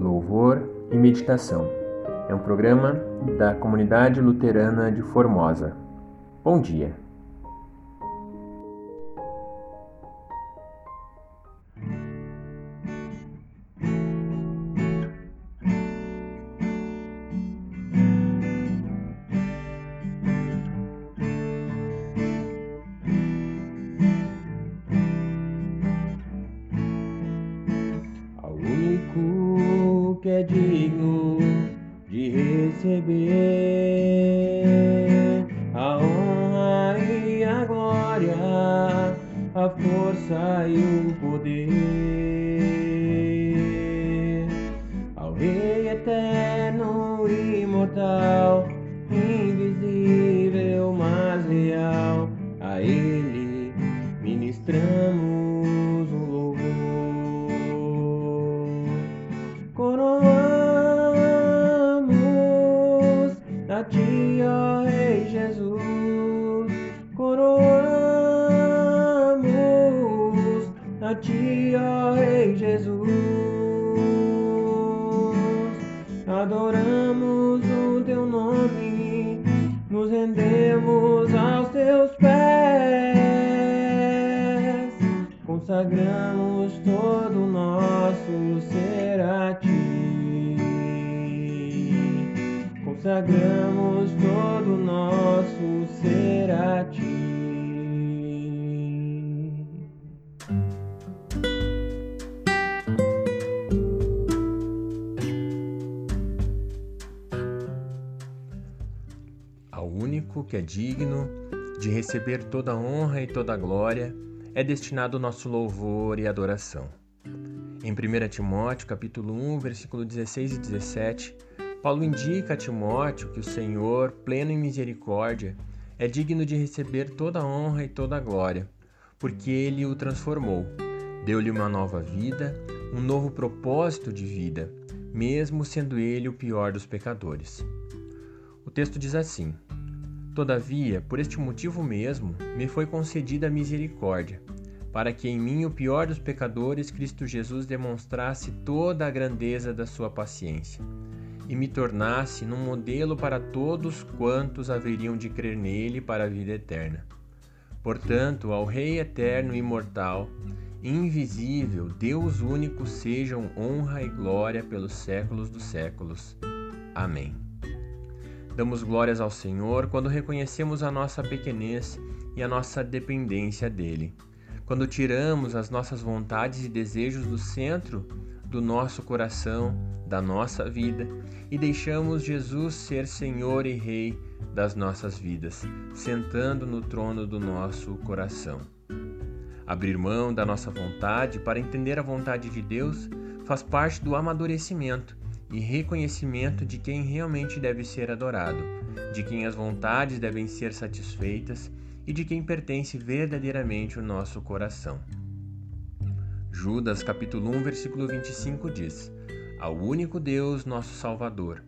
Louvor e Meditação é um programa da Comunidade Luterana de Formosa. Bom dia! Que é digno de receber a honra e a glória, a força e o poder ao Rei eterno, imortal, invisível, mas real, a Ele ministramos. A ti, ó Rei Jesus. Adoramos o teu nome, nos rendemos aos teus pés, consagramos todo o nosso ser a ti. Consagramos todo o nosso ser a ti. ao único que é digno de receber toda honra e toda glória, é destinado o nosso louvor e adoração. Em 1 Timóteo, capítulo 1, versículo 16 e 17, Paulo indica a Timóteo que o Senhor, pleno em misericórdia, é digno de receber toda a honra e toda a glória, porque ele o transformou, deu-lhe uma nova vida, um novo propósito de vida, mesmo sendo ele o pior dos pecadores. O texto diz assim: Todavia, por este motivo mesmo, me foi concedida a misericórdia, para que em mim, o pior dos pecadores, Cristo Jesus demonstrasse toda a grandeza da sua paciência e me tornasse num modelo para todos quantos haveriam de crer nele para a vida eterna. Portanto, ao Rei eterno e imortal, invisível, Deus único, sejam honra e glória pelos séculos dos séculos. Amém. Damos glórias ao Senhor quando reconhecemos a nossa pequenez e a nossa dependência dele. Quando tiramos as nossas vontades e desejos do centro do nosso coração, da nossa vida e deixamos Jesus ser Senhor e Rei das nossas vidas, sentando no trono do nosso coração. Abrir mão da nossa vontade para entender a vontade de Deus faz parte do amadurecimento e reconhecimento de quem realmente deve ser adorado, de quem as vontades devem ser satisfeitas e de quem pertence verdadeiramente o nosso coração. Judas capítulo 1, versículo 25 diz: Ao único Deus, nosso Salvador,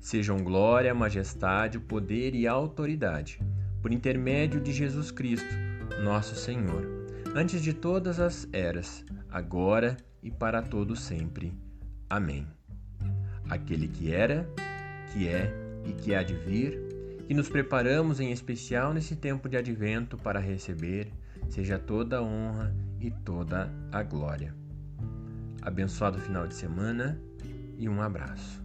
sejam glória, majestade, poder e autoridade, por intermédio de Jesus Cristo, nosso Senhor, antes de todas as eras, agora e para todo sempre. Amém aquele que era, que é e que há de vir, e nos preparamos em especial nesse tempo de advento para receber, seja toda a honra e toda a glória. Abençoado final de semana e um abraço.